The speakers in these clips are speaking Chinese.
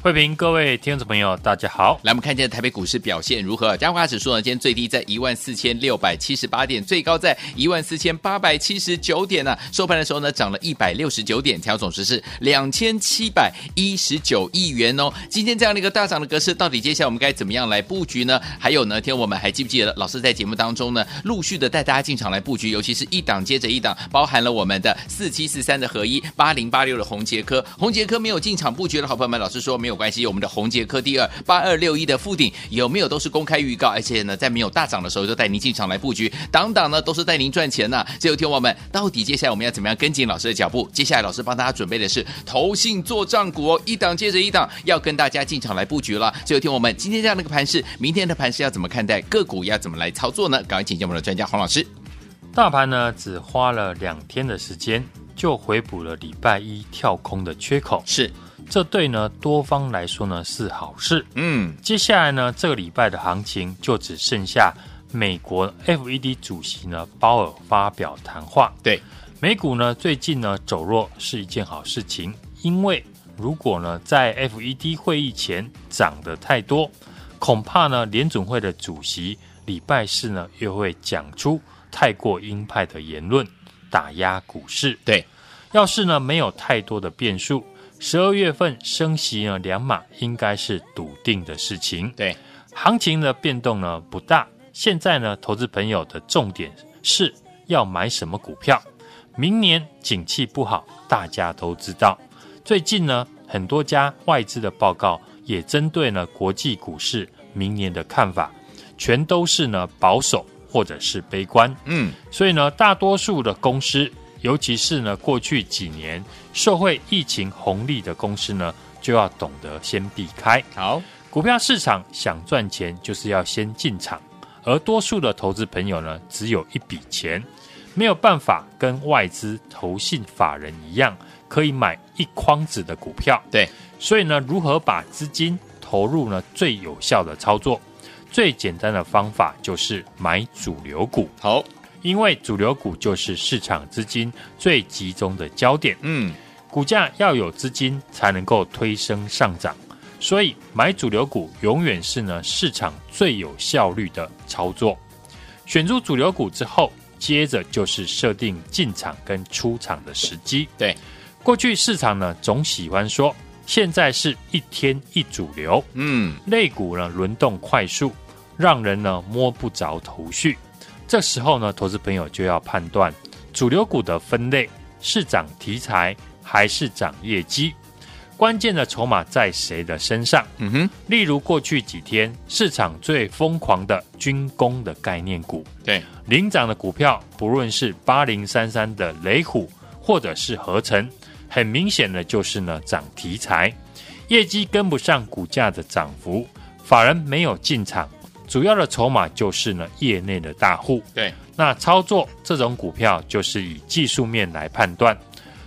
慧平，各位听众朋友，大家好。来，我们看见台北股市表现如何？加权指数呢，今天最低在一万四千六百七十八点，最高在一万四千八百七十九点呢、收盘的时候呢，涨了一百六十九点，调总值是两千七百一十九亿元哦。今天这样的一个大涨的格式，到底接下来我们该怎么样来布局呢？还有呢，天我们还记不记得老师在节目当中呢，陆续的带大家进场来布局，尤其是一档接着一档，包含了我们的四七四三的合一，八零八六的宏杰科，宏杰科没有进场布局的好朋友们，老师说没有关系，我们的红杰科第二八二六一的附顶有没有都是公开预告，而且呢，在没有大涨的时候就带您进场来布局，档档呢都是带您赚钱呐。最后听我们到底接下来我们要怎么样跟紧老师的脚步？接下来老师帮大家准备的是投信做账股哦，一档接着一档要跟大家进场来布局了。最后听我们今天这样的一个盘势，明天的盘势要怎么看待？个股要怎么来操作呢？赶快请教我们的专家黄老师。大盘呢只花了两天的时间就回补了礼拜一跳空的缺口，是。这对呢多方来说呢是好事。嗯，接下来呢这个礼拜的行情就只剩下美国 FED 主席呢鲍尔发表谈话。对，美股呢最近呢走弱是一件好事情，因为如果呢在 FED 会议前涨得太多，恐怕呢联总会的主席礼拜四呢又会讲出太过鹰派的言论，打压股市。对，要是呢没有太多的变数。十二月份升息呢两码应该是笃定的事情。对，行情的变动呢不大。现在呢，投资朋友的重点是要买什么股票。明年景气不好，大家都知道。最近呢，很多家外资的报告也针对呢国际股市明年的看法，全都是呢保守或者是悲观。嗯，所以呢，大多数的公司。尤其是呢，过去几年受惠疫情红利的公司呢，就要懂得先避开。好，股票市场想赚钱，就是要先进场。而多数的投资朋友呢，只有一笔钱，没有办法跟外资、投信、法人一样，可以买一筐子的股票。对，所以呢，如何把资金投入呢？最有效的操作，最简单的方法就是买主流股。好。因为主流股就是市场资金最集中的焦点，嗯，股价要有资金才能够推升上涨，所以买主流股永远是呢市场最有效率的操作。选出主流股之后，接着就是设定进场跟出场的时机。对，过去市场呢总喜欢说，现在是一天一主流，嗯，类股呢轮动快速，让人呢摸不着头绪。这时候呢，投资朋友就要判断主流股的分类是涨题材还是涨业绩，关键的筹码在谁的身上？嗯哼，例如过去几天市场最疯狂的军工的概念股，对，领涨的股票，不论是八零三三的雷虎，或者是合成，很明显的就是呢涨题材，业绩跟不上股价的涨幅，法人没有进场。主要的筹码就是呢，业内的大户。对，那操作这种股票就是以技术面来判断。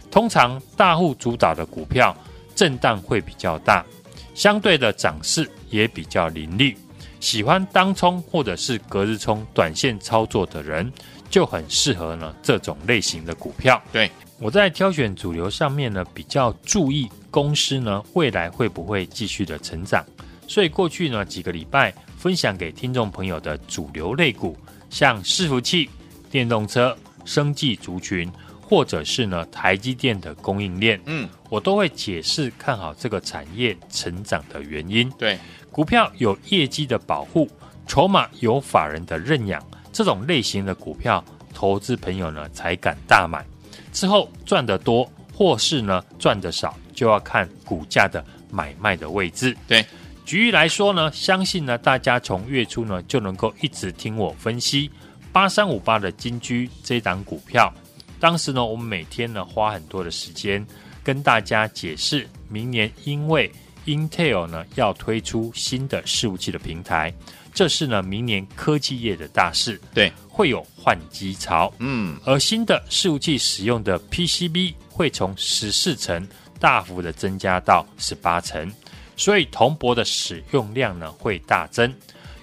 通常大户主导的股票震荡会比较大，相对的涨势也比较凌厉。喜欢当冲或者是隔日冲短线操作的人，就很适合呢这种类型的股票。对，我在挑选主流上面呢，比较注意公司呢未来会不会继续的成长。所以过去呢几个礼拜。分享给听众朋友的主流类股，像伺服器、电动车、生技族群，或者是呢台积电的供应链，嗯，我都会解释看好这个产业成长的原因。对，股票有业绩的保护，筹码有法人的认养，这种类型的股票，投资朋友呢才敢大买。之后赚得多，或是呢赚得少，就要看股价的买卖的位置。对。举例来说呢，相信呢，大家从月初呢就能够一直听我分析八三五八的金居这档股票，当时呢，我们每天呢花很多的时间跟大家解释，明年因为 Intel 呢要推出新的伺服器的平台，这是呢明年科技业的大事，对，会有换机潮，嗯，而新的伺服器使用的 PCB 会从十四层大幅的增加到十八层，所以铜箔的使用量呢会大增。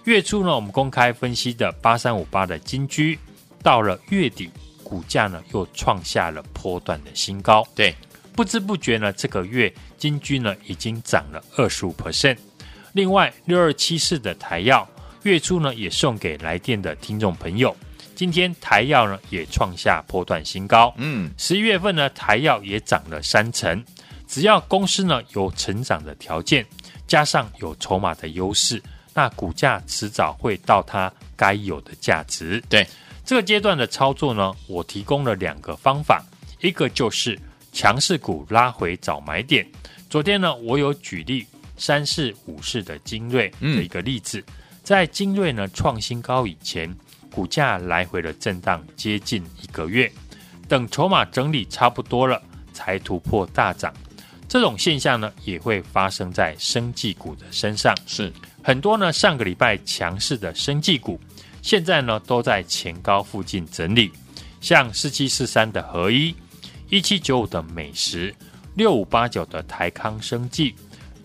月初呢，我们公开分析的八三五八的金居，到了月底，股价呢又创下了波段的新高。对，不知不觉呢，这个月金居呢已经涨了二十五 percent。另外，六二七四的台药，月初呢也送给来电的听众朋友。今天台药呢也创下波段新高。嗯，十一月份呢，台药也涨了三成。只要公司呢有成长的条件，加上有筹码的优势。那股价迟早会到它该有的价值。对这个阶段的操作呢，我提供了两个方法，一个就是强势股拉回找买点。昨天呢，我有举例三四五四的精锐的一个例子，嗯、在精锐呢创新高以前，股价来回的震荡接近一个月，等筹码整理差不多了，才突破大涨。这种现象呢，也会发生在生技股的身上。是。很多呢，上个礼拜强势的生技股，现在呢都在前高附近整理。像四七四三的合一，一七九五的美食，六五八九的台康生技，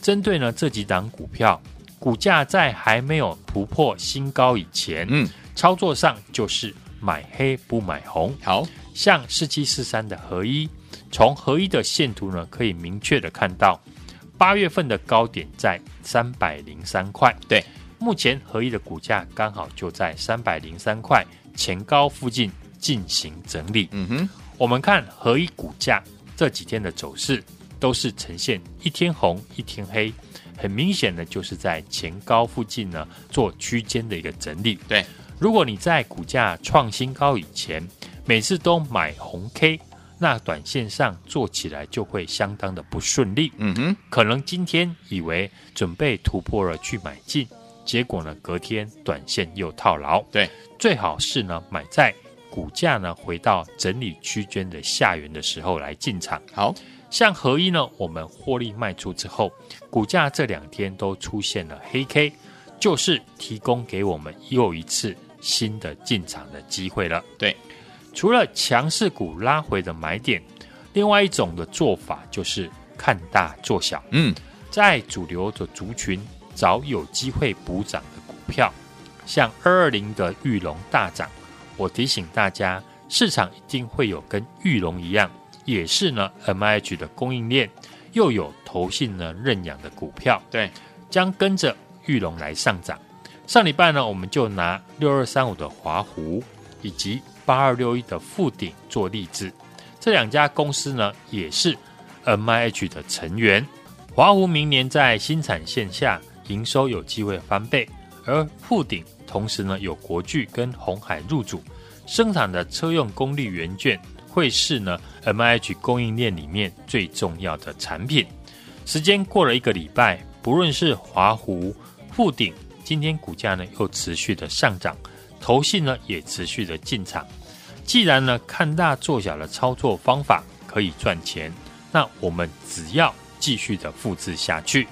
针对呢这几档股票，股价在还没有突破新高以前，嗯，操作上就是买黑不买红。好，像四七四三的合一，从合一的线图呢，可以明确的看到。八月份的高点在三百零三块，对，目前合一的股价刚好就在三百零三块前高附近进行整理。嗯哼，我们看合一股价这几天的走势都是呈现一天红一天黑，很明显的就是在前高附近呢做区间的一个整理。对，如果你在股价创新高以前每次都买红 K。那短线上做起来就会相当的不顺利，嗯哼，可能今天以为准备突破了去买进，结果呢隔天短线又套牢，对，最好是呢买在股价呢回到整理区间的下缘的时候来进场。好。像合一呢，我们获利卖出之后，股价这两天都出现了黑 K，就是提供给我们又一次新的进场的机会了，对。除了强势股拉回的买点，另外一种的做法就是看大做小。嗯，在主流的族群找有机会补涨的股票，像二二零的玉龙大涨，我提醒大家，市场一定会有跟玉龙一样，也是呢 MIH 的供应链，又有投信呢认养的股票，对，将跟着玉龙来上涨。上礼拜呢，我们就拿六二三五的华湖以及八二六一的富鼎做例子，这两家公司呢也是 MIH 的成员。华湖明年在新产线下营收有机会翻倍，而富鼎同时呢有国巨跟红海入主，生产的车用功率元件会是呢 MIH 供应链里面最重要的产品。时间过了一个礼拜，不论是华湖、富鼎，今天股价呢又持续的上涨。投信呢也持续的进场，既然呢看大做小的操作方法可以赚钱，那我们只要继续的复制下去。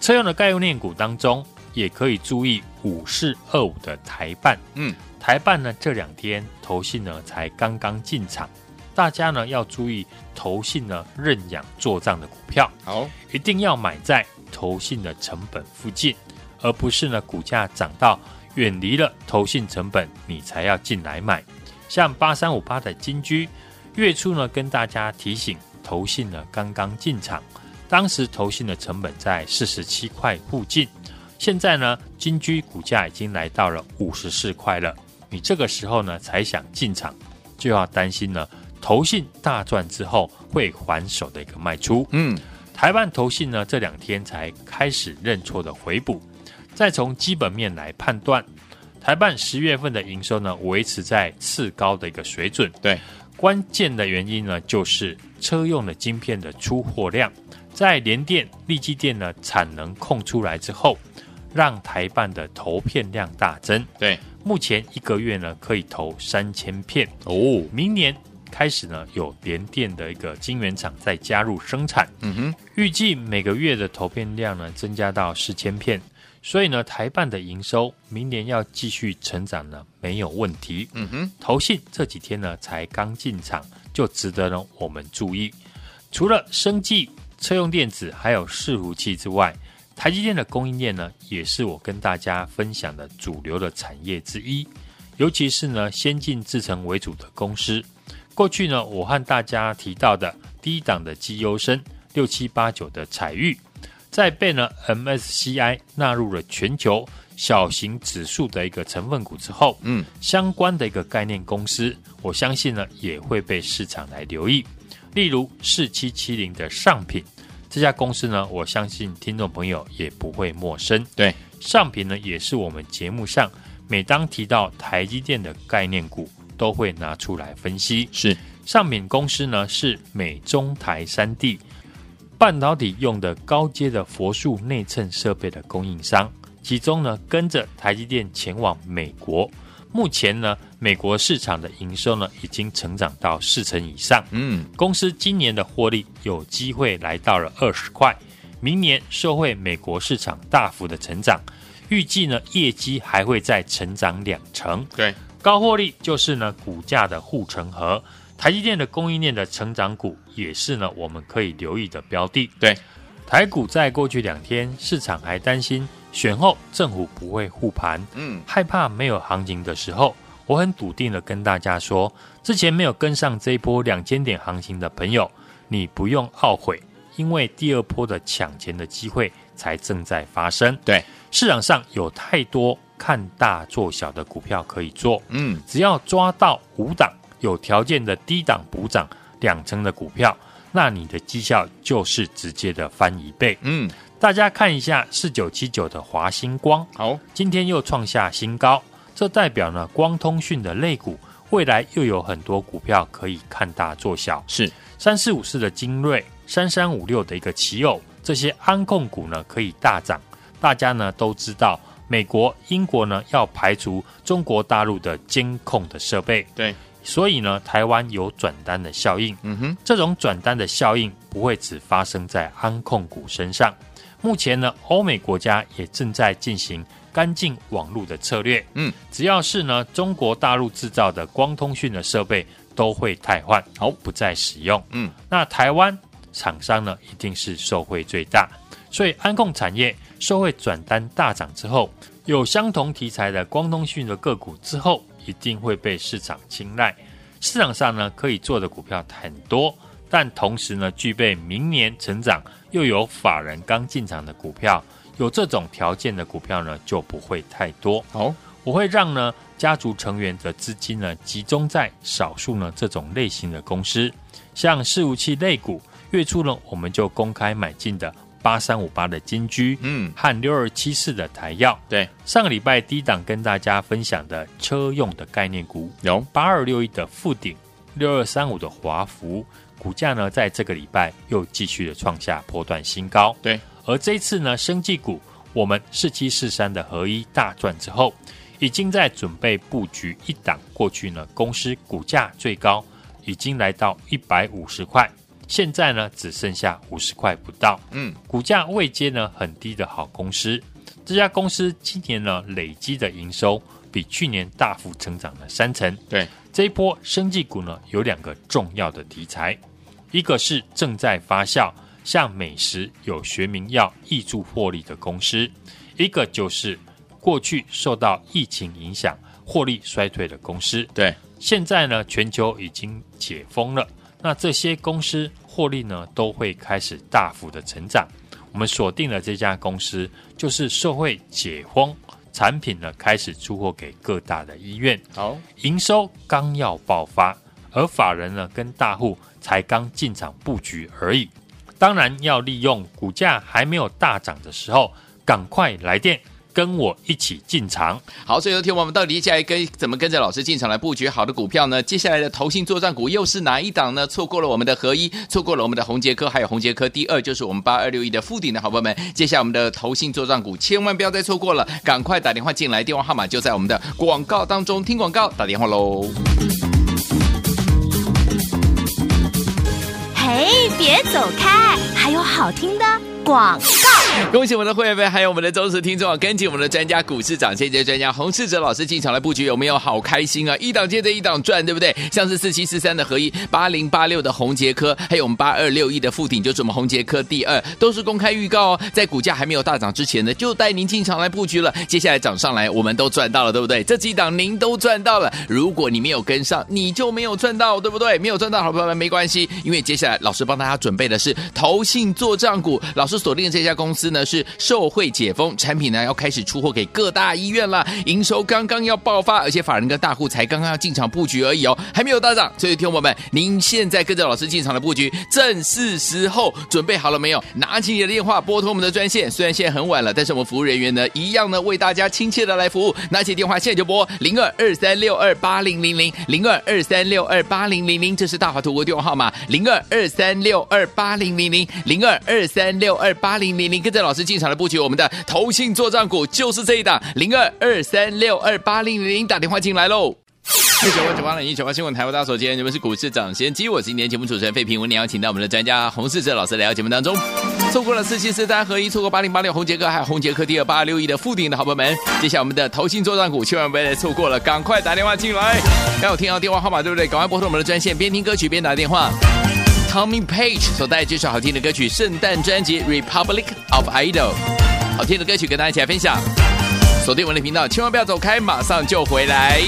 车用的概念股当中，也可以注意五四二五的台办。嗯，台办呢这两天投信呢才刚刚进场，大家呢要注意投信呢认养做账的股票，好，一定要买在投信的成本附近，而不是呢股价涨到。远离了投信成本，你才要进来买。像八三五八的金居，月初呢跟大家提醒，投信呢刚刚进场，当时投信的成本在四十七块附近，现在呢金居股价已经来到了五十四块了。你这个时候呢才想进场，就要担心呢投信大赚之后会还手的一个卖出。嗯，台湾投信呢这两天才开始认错的回补。再从基本面来判断，台半十月份的营收呢维持在次高的一个水准。对，关键的原因呢就是车用的晶片的出货量，在联电、力积电呢产能空出来之后，让台办的投片量大增。对，目前一个月呢可以投三千片。哦，明年开始呢有联电的一个晶圆厂再加入生产，嗯哼，预计每个月的投片量呢增加到四千片。所以呢，台办的营收明年要继续成长呢，没有问题。嗯哼，投信这几天呢才刚进场，就值得呢我们注意。除了生技、车用电子还有伺服器之外，台积电的供应链呢，也是我跟大家分享的主流的产业之一。尤其是呢，先进制程为主的公司。过去呢，我和大家提到的低档的绩优生六七八九的采钰。在被呢 MSCI 纳入了全球小型指数的一个成分股之后，嗯，相关的一个概念公司，我相信呢也会被市场来留意。例如四七七零的上品这家公司呢，我相信听众朋友也不会陌生。对，上品呢也是我们节目上每当提到台积电的概念股，都会拿出来分析。是，上品公司呢是美中台三地。半导体用的高阶的佛数内衬设备的供应商，其中呢跟着台积电前往美国。目前呢，美国市场的营收呢已经成长到四成以上。嗯，公司今年的获利有机会来到了二十块，明年受惠美国市场大幅的成长，预计呢业绩还会再成长两成。对，高获利就是呢股价的护城河。台积电的供应链的成长股也是呢，我们可以留意的标的。对，台股在过去两天，市场还担心选后政府不会护盘，嗯，害怕没有行情的时候，我很笃定的跟大家说，之前没有跟上这一波两千点行情的朋友，你不用懊悔，因为第二波的抢钱的机会才正在发生。对，市场上有太多看大做小的股票可以做，嗯，只要抓到五档。有条件的低档补涨两成的股票，那你的绩效就是直接的翻一倍。嗯，大家看一下四九七九的华星光，好，今天又创下新高，这代表呢光通讯的类股未来又有很多股票可以看大做小。是三四五四的精锐，三三五六的一个奇偶，这些安控股呢可以大涨。大家呢都知道，美国、英国呢要排除中国大陆的监控的设备。对。所以呢，台湾有转单的效应。嗯哼，这种转单的效应不会只发生在安控股身上。目前呢，欧美国家也正在进行干净网络的策略。嗯，只要是呢中国大陆制造的光通讯的设备，都会汰换，好不再使用。嗯，那台湾厂商呢，一定是受惠最大。所以安控产业受惠转单大涨之后，有相同题材的光通讯的个股之后。一定会被市场青睐。市场上呢，可以做的股票很多，但同时呢，具备明年成长又有法人刚进场的股票，有这种条件的股票呢，就不会太多。好，我会让呢家族成员的资金呢集中在少数呢这种类型的公司，像伺服器类股，月初呢我们就公开买进的。八三五八的金居，嗯，和六二七四的台药，对，上个礼拜低档跟大家分享的车用的概念股，有。八二六一的富鼎，六二三五的华孚，股价呢在这个礼拜又继续的创下波段新高，对，而这一次呢，生技股，我们四七四三的合一大赚之后，已经在准备布局一档，过去呢公司股价最高已经来到一百五十块。现在呢，只剩下五十块不到。嗯，股价位阶呢很低的好公司，这家公司今年呢累积的营收比去年大幅成长了三成。对，这一波生技股呢有两个重要的题材，一个是正在发酵，像美食有学名要挹注获利的公司；一个就是过去受到疫情影响获利衰退的公司。对，现在呢全球已经解封了。那这些公司获利呢，都会开始大幅的成长。我们锁定了这家公司，就是社会解封，产品呢开始出货给各大的医院，好，营收刚要爆发，而法人呢跟大户才刚进场布局而已。当然要利用股价还没有大涨的时候，赶快来电，跟我一起进场。好，所以有听我们到底接下来跟怎么跟着老师进场来布局好的股票呢？接下来的投信作战股又是哪一档呢？错过了我们的合一，错过了我们的宏杰科，还有宏杰科第二就是我们八二六一的附顶的好朋友们。接下来我们的投信作战股千万不要再错过了，赶快打电话进来，电话号码就在我们的广告当中，听广告打电话喽。嘿，别走开，还有好听的广告。恭喜我们的会员们，还有我们的忠实听众啊！跟紧我们的专家股市涨谢谢专家洪世哲老师进场来布局，有没有好开心啊？一档接着一档赚，对不对？像是四七四三的合一，八零八六的宏杰科，还有我们八二六一的富鼎，就是我们宏杰科第二，都是公开预告哦。在股价还没有大涨之前呢，就带您进场来布局了。接下来涨上来，我们都赚到了，对不对？这几档您都赚到了。如果你没有跟上，你就没有赚到，对不对？没有赚到，好朋友们没关系，因为接下来老师帮大家准备的是投信作帐股，老师锁定的这家公司。呢是受惠解封，产品呢要开始出货给各大医院了，营收刚刚要爆发，而且法人跟大户才刚刚要进场布局而已哦，还没有大涨。所以听我们，您现在跟着老师进场的布局正是时候，准备好了。没有？拿起你的电话拨通我们的专线，虽然现在很晚了，但是我们服务人员呢一样呢为大家亲切的来服务。拿起电话现在就拨零二二三六二八零零零零二二三六二八零零零，这是大华图国电话号码零二二三六二八零零零零二二三六二二八零零零跟着。老师进场的布局，我们的投信作战股就是这一档零二二三六二八零零零，打电话进来喽！一九八九八零一九八新闻台，我大所见，你们是股市涨先机，我是今天节目主持人费平，我们邀请到我们的专家洪世哲老师来到节目当中。错过了四七四三合一，错过八零八六红杰哥，还有宏捷科第二八六一的富鼎的好朋友们，接下来我们的投信作战股千万不要错过了，赶快打电话进来！刚有听到电话号码对不对？赶快拨通我们的专线，边听歌曲边打电话。Coming Page 所带来这首好听的歌曲，圣诞专辑《Republic of Idol》，好听的歌曲跟大家一起来分享。锁定我们的频道，千万不要走开，马上就回来。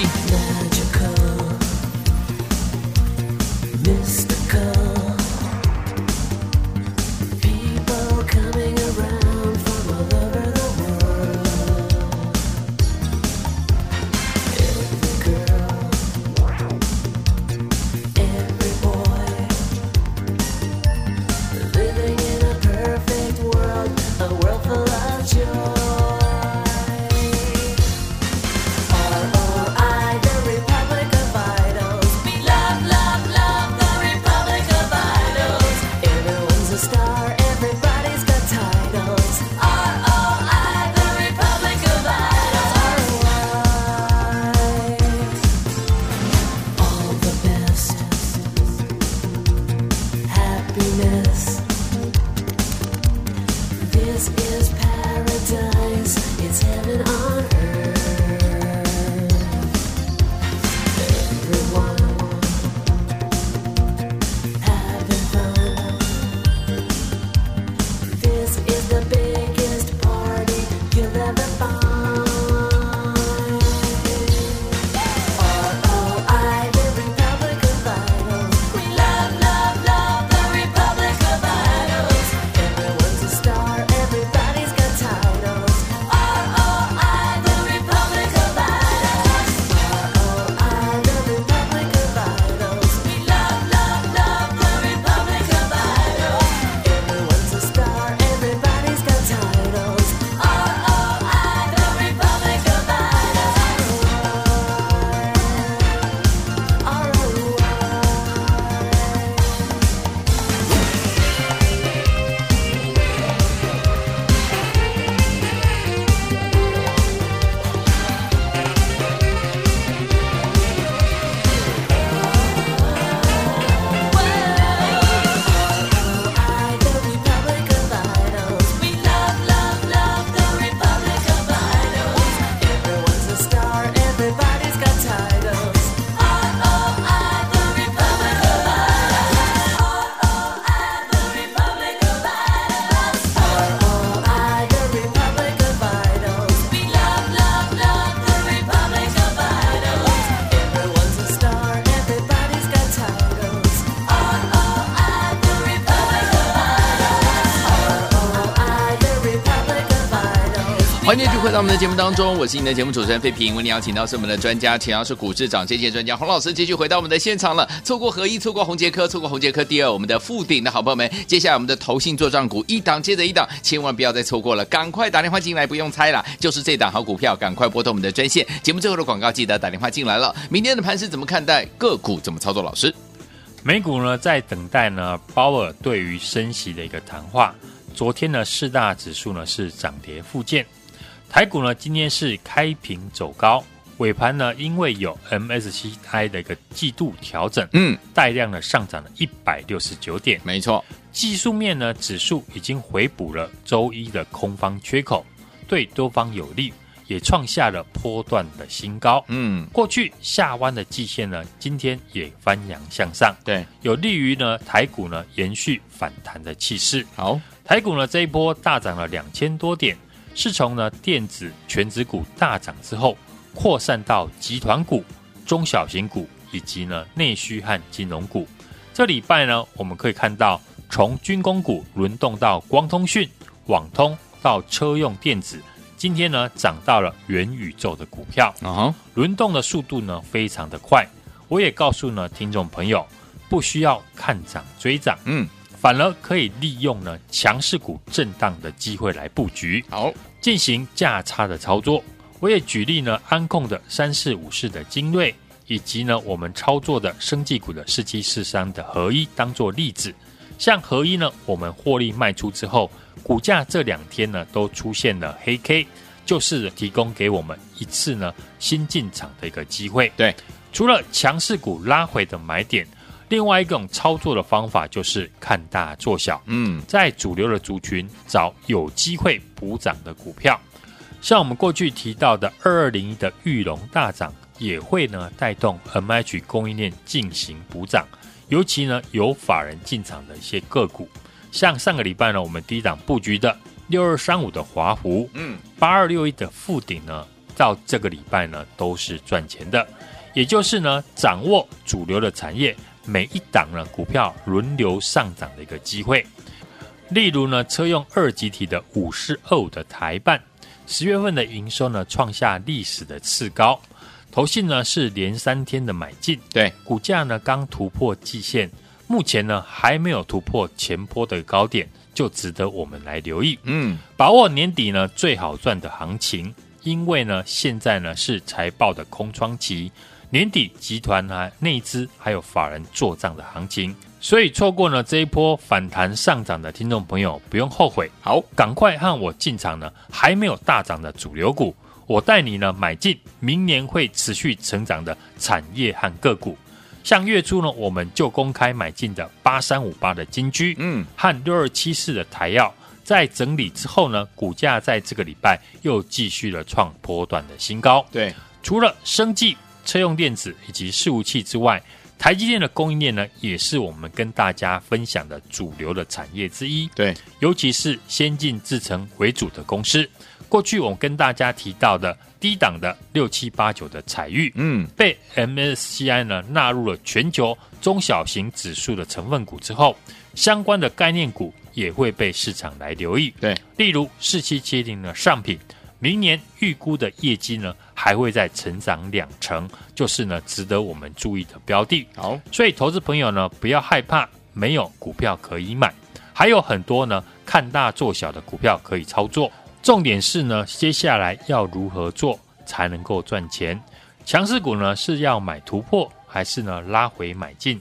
到我们的节目当中，我是你的节目主持人费平。为你邀请到是我们的专家，同样是股市长这些专家洪老师，继续回到我们的现场了。错过合一，错过宏捷科，错过宏捷科第二，我们的富鼎的好朋友们，接下来我们的投信作帐股一档接着一档，千万不要再错过了，赶快打电话进来，不用猜了，就是这档好股票，赶快拨通我们的专线。节目最后的广告记得打电话进来了。明天的盘是怎么看待？个股怎么操作？老师，美股呢在等待呢鲍尔对于升息的一个谈话。昨天呢四大指数呢是涨跌互见。台股呢，今天是开平走高，尾盘呢，因为有 MSCI 的一个季度调整，嗯，带量呢上涨了一百六十九点，没错。技术面呢，指数已经回补了周一的空方缺口，对多方有利，也创下了波段的新高，嗯。过去下弯的季线呢，今天也翻扬向上，对，有利于呢台股呢延续反弹的气势。好，台股呢这一波大涨了两千多点。是从呢电子权值股大涨之后，扩散到集团股、中小型股以及呢内需和金融股。这礼拜呢，我们可以看到从军工股轮动到光通讯、网通到车用电子，今天呢涨到了元宇宙的股票。啊，轮动的速度呢非常的快。我也告诉呢听众朋友，不需要看涨追涨。嗯。反而可以利用呢强势股震荡的机会来布局，好进行价差的操作。我也举例呢安控的三四五四的精锐，以及呢我们操作的生技股的四七四三的合一当做例子。像合一呢，我们获利卖出之后，股价这两天呢都出现了黑 K，就是提供给我们一次呢新进场的一个机会。对，除了强势股拉回的买点。另外一种操作的方法就是看大做小，嗯，在主流的族群找有机会补涨的股票，像我们过去提到的二二零一的玉龙大涨，也会呢带动 MH 供应链进行补涨，尤其呢有法人进场的一些个股，像上个礼拜呢我们低档布局的六二三五的华湖，嗯，八二六一的富鼎呢，到这个礼拜呢都是赚钱的，也就是呢掌握主流的产业。每一档呢，股票轮流上涨的一个机会。例如呢，车用二极体的五四二五的台半，十月份的营收呢创下历史的次高。投信呢是连三天的买进，对，股价呢刚突破季线，目前呢还没有突破前波的高点，就值得我们来留意。嗯，把握年底呢最好赚的行情，因为呢现在呢是财报的空窗期。年底集团啊内资还有法人做账的行情，所以错过了这一波反弹上涨的听众朋友不用后悔，好，赶快和我进场呢，还没有大涨的主流股，我带你呢买进明年会持续成长的产业和个股，像月初呢我们就公开买进的八三五八的金居，嗯，和六二七四的台药，在整理之后呢，股价在这个礼拜又继续了创波段的新高，对，除了生技。车用电子以及伺服器之外，台积电的供应链呢，也是我们跟大家分享的主流的产业之一。对，尤其是先进制程为主的公司。过去我们跟大家提到的低档的六七八九的彩玉，嗯，被 MSCI 呢纳入了全球中小型指数的成分股之后，相关的概念股也会被市场来留意。对，例如四七七零的上品。明年预估的业绩呢，还会再成长两成，就是呢值得我们注意的标的。好，所以投资朋友呢，不要害怕没有股票可以买，还有很多呢看大做小的股票可以操作。重点是呢，接下来要如何做才能够赚钱？强势股呢是要买突破，还是呢拉回买进？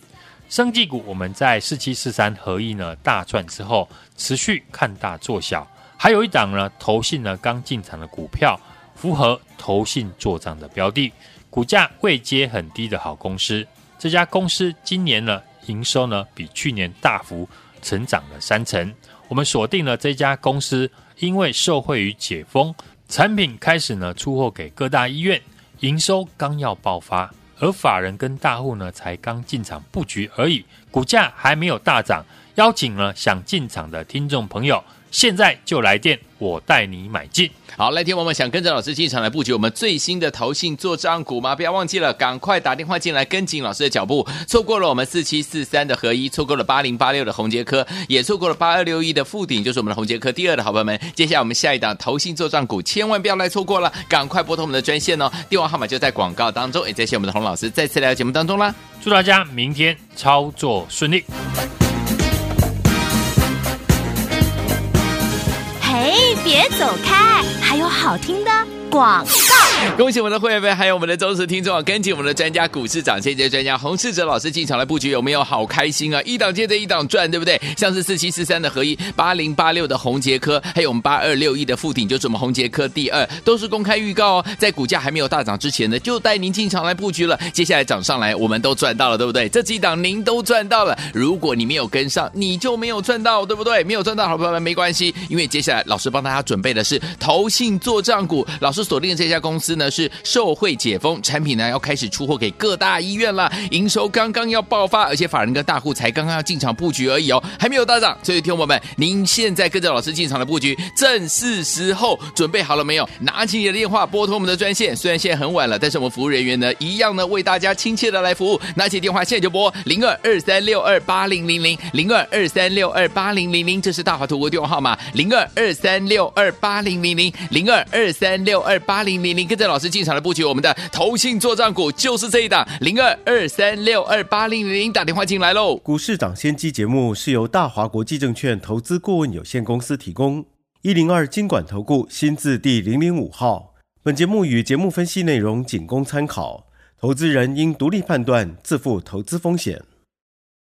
生技股我们在四七四三合一呢大赚之后，持续看大做小。还有一档呢，投信呢刚进场的股票，符合投信做账的标的，股价位阶很低的好公司。这家公司今年呢营收呢比去年大幅成长了三成。我们锁定了这家公司，因为受惠于解封，产品开始呢出货给各大医院，营收刚要爆发，而法人跟大户呢才刚进场布局而已，股价还没有大涨。邀请呢想进场的听众朋友。现在就来电，我带你买进。好，来听我们想跟着老师进场来布局我们最新的投信做账股吗？不要忘记了，赶快打电话进来跟紧老师的脚步。错过了我们四七四三的合一，错过了八零八六的宏杰科，也错过了八二六一的富鼎，就是我们的宏杰科第二的好朋友们。接下来我们下一档投信做账股，千万不要来错过了，赶快拨通我们的专线哦，电话号码就在广告当中。也谢谢我们的洪老师再次来到节目当中啦，祝大家明天操作顺利。哎，别走开，还有好听的广。恭喜我们的会员们，还有我们的忠实听众啊！跟紧我们的专家股市涨先机专家洪世哲老师进场来布局，有没有好开心啊？一档接着一档赚，对不对？像是四七四三的合一，八零八六的宏杰科，还有我们八二六一的富鼎，就是我们宏杰科第二，都是公开预告哦。在股价还没有大涨之前呢，就带您进场来布局了。接下来涨上来，我们都赚到了，对不对？这几档您都赚到了。如果你没有跟上，你就没有赚到，对不对？没有赚到，好朋友们没关系，因为接下来老师帮大家准备的是投信做账股，老师锁定的这家公公司。呢是受惠解封产品呢要开始出货给各大医院了，营收刚刚要爆发，而且法人跟大户才刚刚要进场布局而已哦，还没有大涨。所以听众朋友们，您现在跟着老师进场的布局正是时候，准备好了没有？拿起你的电话拨通我们的专线，虽然现在很晚了，但是我们服务人员呢一样呢为大家亲切的来服务。拿起电话现在就拨零二二三六二八零零零零二二三六二八零零零，这是大华图国电话号码零二二三六二八零零零零二二三六二八零零您跟着老师进场的布局，我们的投信作战股就是这一档零二二三六二八零零零，打电话进来喽。股市涨先机节目是由大华国际证券投资顾问有限公司提供，一零二经管投顾新字第零零五号。本节目与节目分析内容仅供参考，投资人应独立判断，自负投资风险。